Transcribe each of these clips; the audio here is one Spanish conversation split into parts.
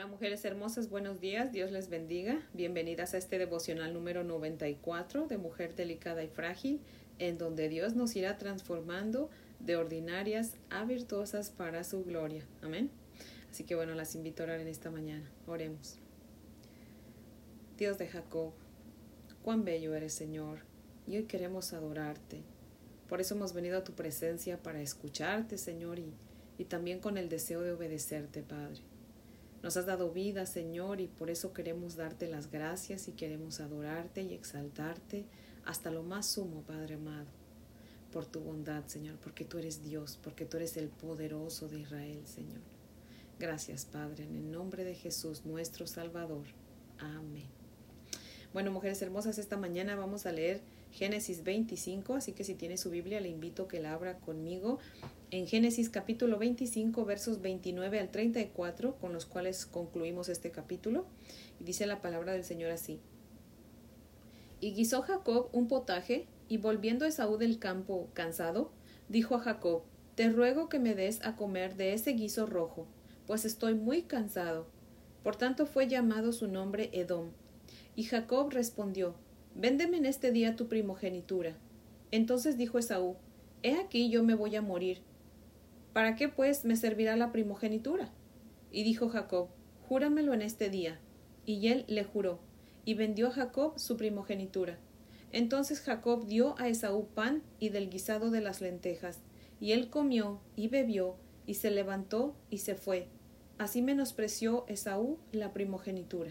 Hola mujeres hermosas, buenos días, Dios les bendiga. Bienvenidas a este devocional número 94 de Mujer Delicada y Frágil, en donde Dios nos irá transformando de ordinarias a virtuosas para su gloria. Amén. Así que bueno, las invito a orar en esta mañana. Oremos. Dios de Jacob, cuán bello eres Señor, y hoy queremos adorarte. Por eso hemos venido a tu presencia para escucharte, Señor, y, y también con el deseo de obedecerte, Padre. Nos has dado vida, Señor, y por eso queremos darte las gracias y queremos adorarte y exaltarte hasta lo más sumo, Padre amado, por tu bondad, Señor, porque tú eres Dios, porque tú eres el poderoso de Israel, Señor. Gracias, Padre, en el nombre de Jesús, nuestro Salvador. Amén. Bueno, mujeres hermosas, esta mañana vamos a leer Génesis 25, así que si tiene su Biblia le invito a que la abra conmigo en Génesis capítulo 25 versos 29 al 34 con los cuales concluimos este capítulo y dice la palabra del Señor así. Y guisó Jacob un potaje y volviendo Esaú del campo cansado, dijo a Jacob, Te ruego que me des a comer de ese guiso rojo, pues estoy muy cansado. Por tanto fue llamado su nombre Edom. Y Jacob respondió, Véndeme en este día tu primogenitura. Entonces dijo Esaú, He aquí yo me voy a morir. ¿Para qué pues me servirá la primogenitura? Y dijo Jacob, Júramelo en este día. Y él le juró, y vendió a Jacob su primogenitura. Entonces Jacob dio a Esaú pan y del guisado de las lentejas, y él comió y bebió, y se levantó y se fue. Así menospreció Esaú la primogenitura.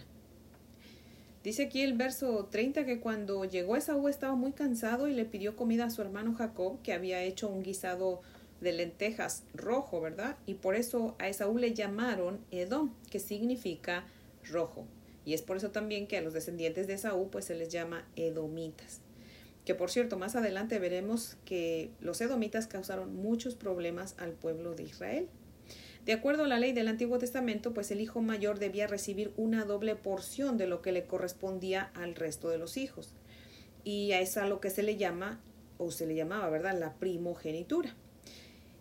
Dice aquí el verso 30 que cuando llegó Esaú estaba muy cansado y le pidió comida a su hermano Jacob, que había hecho un guisado de lentejas rojo, ¿verdad? Y por eso a Esaú le llamaron Edom, que significa rojo. Y es por eso también que a los descendientes de Esaú pues se les llama edomitas. Que por cierto, más adelante veremos que los edomitas causaron muchos problemas al pueblo de Israel. De acuerdo a la ley del Antiguo Testamento, pues el hijo mayor debía recibir una doble porción de lo que le correspondía al resto de los hijos. Y a esa lo que se le llama, o se le llamaba, ¿verdad?, la primogenitura.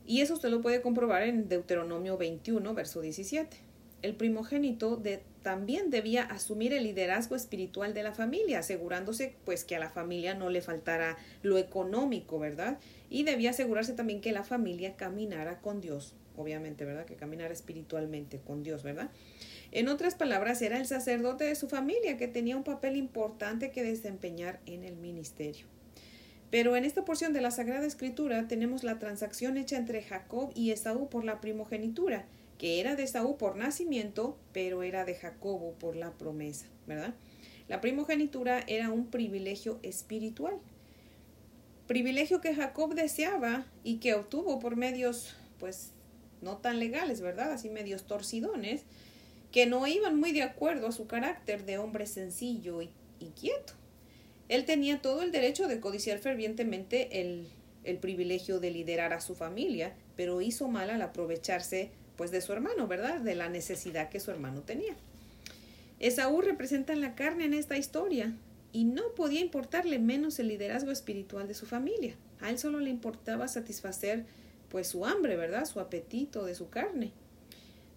Y eso usted lo puede comprobar en Deuteronomio 21, verso 17. El primogénito de, también debía asumir el liderazgo espiritual de la familia, asegurándose pues que a la familia no le faltara lo económico, ¿verdad? Y debía asegurarse también que la familia caminara con Dios obviamente, ¿verdad? Que caminara espiritualmente con Dios, ¿verdad? En otras palabras, era el sacerdote de su familia que tenía un papel importante que desempeñar en el ministerio. Pero en esta porción de la Sagrada Escritura tenemos la transacción hecha entre Jacob y Esaú por la primogenitura, que era de Esaú por nacimiento, pero era de Jacobo por la promesa, ¿verdad? La primogenitura era un privilegio espiritual, privilegio que Jacob deseaba y que obtuvo por medios, pues, no tan legales, ¿verdad? Así medios torcidones, que no iban muy de acuerdo a su carácter de hombre sencillo y, quieto. Él tenía todo el derecho de codiciar fervientemente el, el privilegio de liderar a su familia, pero hizo mal al aprovecharse pues de su hermano, ¿verdad? De la necesidad que su hermano tenía. Esaú representa la carne en esta historia y no podía importarle menos el liderazgo espiritual de su familia. A él solo le importaba satisfacer pues su hambre, ¿verdad? Su apetito de su carne.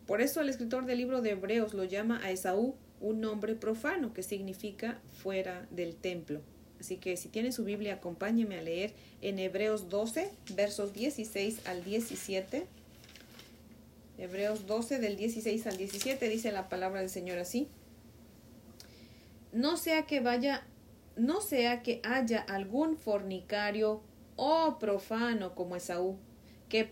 Por eso el escritor del libro de Hebreos lo llama a Esaú un nombre profano, que significa fuera del templo. Así que si tiene su Biblia, acompáñeme a leer en Hebreos 12, versos 16 al 17. Hebreos 12 del 16 al 17 dice la palabra del Señor así. No sea que vaya, no sea que haya algún fornicario o profano como Esaú, que,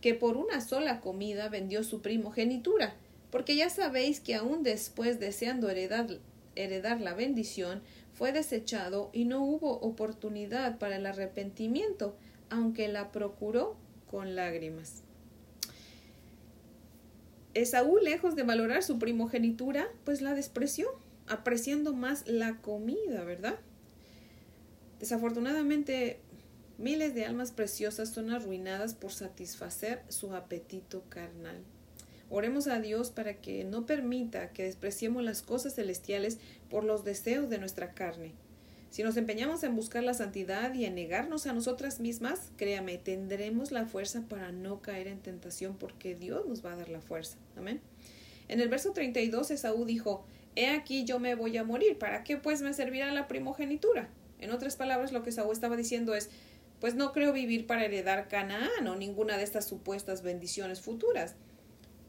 que por una sola comida vendió su primogenitura, porque ya sabéis que aún después deseando heredar, heredar la bendición, fue desechado y no hubo oportunidad para el arrepentimiento, aunque la procuró con lágrimas. Esaú, lejos de valorar su primogenitura, pues la despreció, apreciando más la comida, ¿verdad? Desafortunadamente, Miles de almas preciosas son arruinadas por satisfacer su apetito carnal. Oremos a Dios para que no permita que despreciemos las cosas celestiales por los deseos de nuestra carne. Si nos empeñamos en buscar la santidad y en negarnos a nosotras mismas, créame, tendremos la fuerza para no caer en tentación porque Dios nos va a dar la fuerza. Amén. En el verso 32 Esaú dijo, He aquí yo me voy a morir, ¿para qué pues me servirá la primogenitura? En otras palabras, lo que Esaú estaba diciendo es, pues no creo vivir para heredar Canaán o ninguna de estas supuestas bendiciones futuras.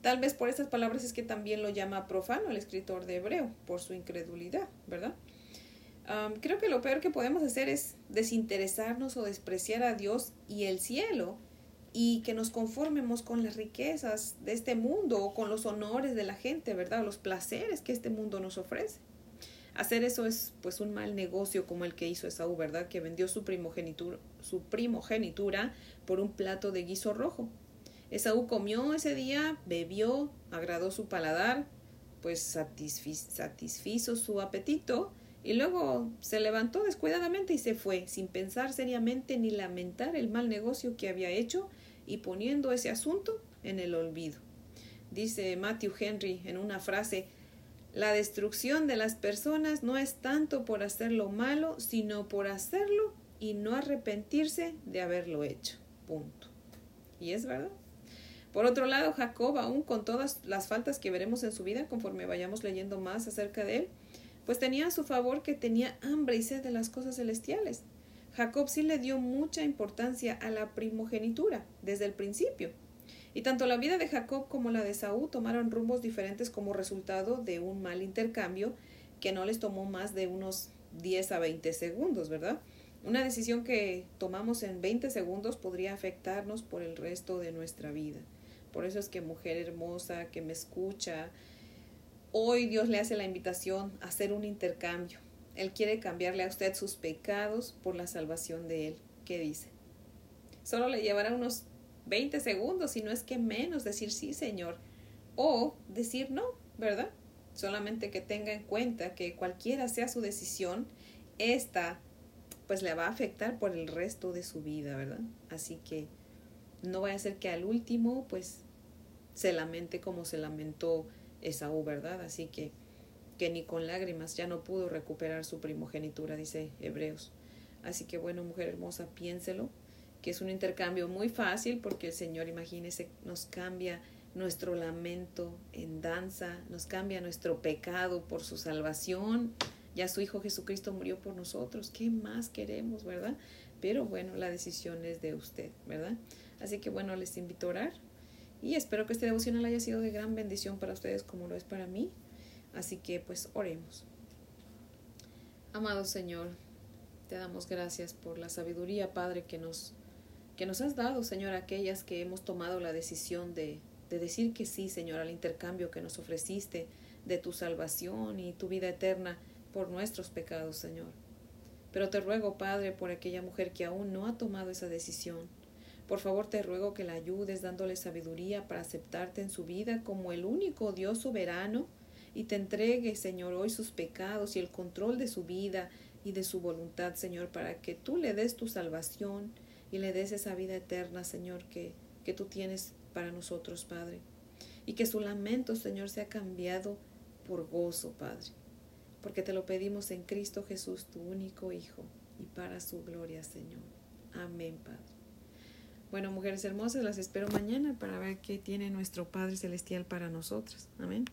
Tal vez por estas palabras es que también lo llama profano el escritor de Hebreo, por su incredulidad, ¿verdad? creo que lo peor que podemos hacer es desinteresarnos o despreciar a Dios y el cielo y que nos conformemos con las riquezas de este mundo o con los honores de la gente, ¿verdad? los placeres que este mundo nos ofrece. Hacer eso es pues un mal negocio como el que hizo Esaú, ¿verdad? Que vendió su primogenitura, su primogenitura por un plato de guiso rojo. Esaú comió ese día, bebió, agradó su paladar, pues satisfizo su apetito y luego se levantó descuidadamente y se fue, sin pensar seriamente ni lamentar el mal negocio que había hecho y poniendo ese asunto en el olvido. Dice Matthew Henry en una frase, la destrucción de las personas no es tanto por hacer lo malo, sino por hacerlo y no arrepentirse de haberlo hecho. Punto. Y es verdad. Por otro lado, Jacob, aún con todas las faltas que veremos en su vida conforme vayamos leyendo más acerca de él, pues tenía a su favor que tenía hambre y sed de las cosas celestiales. Jacob sí le dio mucha importancia a la primogenitura desde el principio. Y tanto la vida de Jacob como la de Saúl tomaron rumbos diferentes como resultado de un mal intercambio que no les tomó más de unos 10 a 20 segundos, ¿verdad? Una decisión que tomamos en 20 segundos podría afectarnos por el resto de nuestra vida. Por eso es que mujer hermosa que me escucha, hoy Dios le hace la invitación a hacer un intercambio. Él quiere cambiarle a usted sus pecados por la salvación de Él. ¿Qué dice? Solo le llevará unos 20 segundos, si no es que menos, decir sí, Señor, o decir no, ¿verdad? Solamente que tenga en cuenta que cualquiera sea su decisión, esta pues le va a afectar por el resto de su vida, ¿verdad? Así que no vaya a ser que al último pues se lamente como se lamentó Esaú, ¿verdad? Así que, que ni con lágrimas ya no pudo recuperar su primogenitura, dice Hebreos. Así que bueno, mujer hermosa, piénselo, que es un intercambio muy fácil porque el Señor, imagínese, nos cambia nuestro lamento en danza, nos cambia nuestro pecado por su salvación. Ya su Hijo Jesucristo murió por nosotros. ¿Qué más queremos, verdad? Pero bueno, la decisión es de usted, ¿verdad? Así que bueno, les invito a orar y espero que este devocional haya sido de gran bendición para ustedes como lo es para mí. Así que pues oremos. Amado Señor, te damos gracias por la sabiduría, Padre, que nos, que nos has dado, Señor, aquellas que hemos tomado la decisión de, de decir que sí, Señor, al intercambio que nos ofreciste de tu salvación y tu vida eterna por nuestros pecados, Señor. Pero te ruego, Padre, por aquella mujer que aún no ha tomado esa decisión por favor te ruego que la ayudes dándole sabiduría para aceptarte en su vida como el único Dios soberano y te entregue, Señor, hoy sus pecados y el control de su vida y de su voluntad, Señor, para que tú le des tu salvación y le des esa vida eterna, Señor, que, que tú tienes para nosotros, Padre. Y que su lamento, Señor, sea cambiado por gozo, Padre. Porque te lo pedimos en Cristo Jesús, tu único Hijo, y para su gloria, Señor. Amén, Padre. Bueno, mujeres hermosas, las espero mañana para ver qué tiene nuestro Padre Celestial para nosotros. Amén.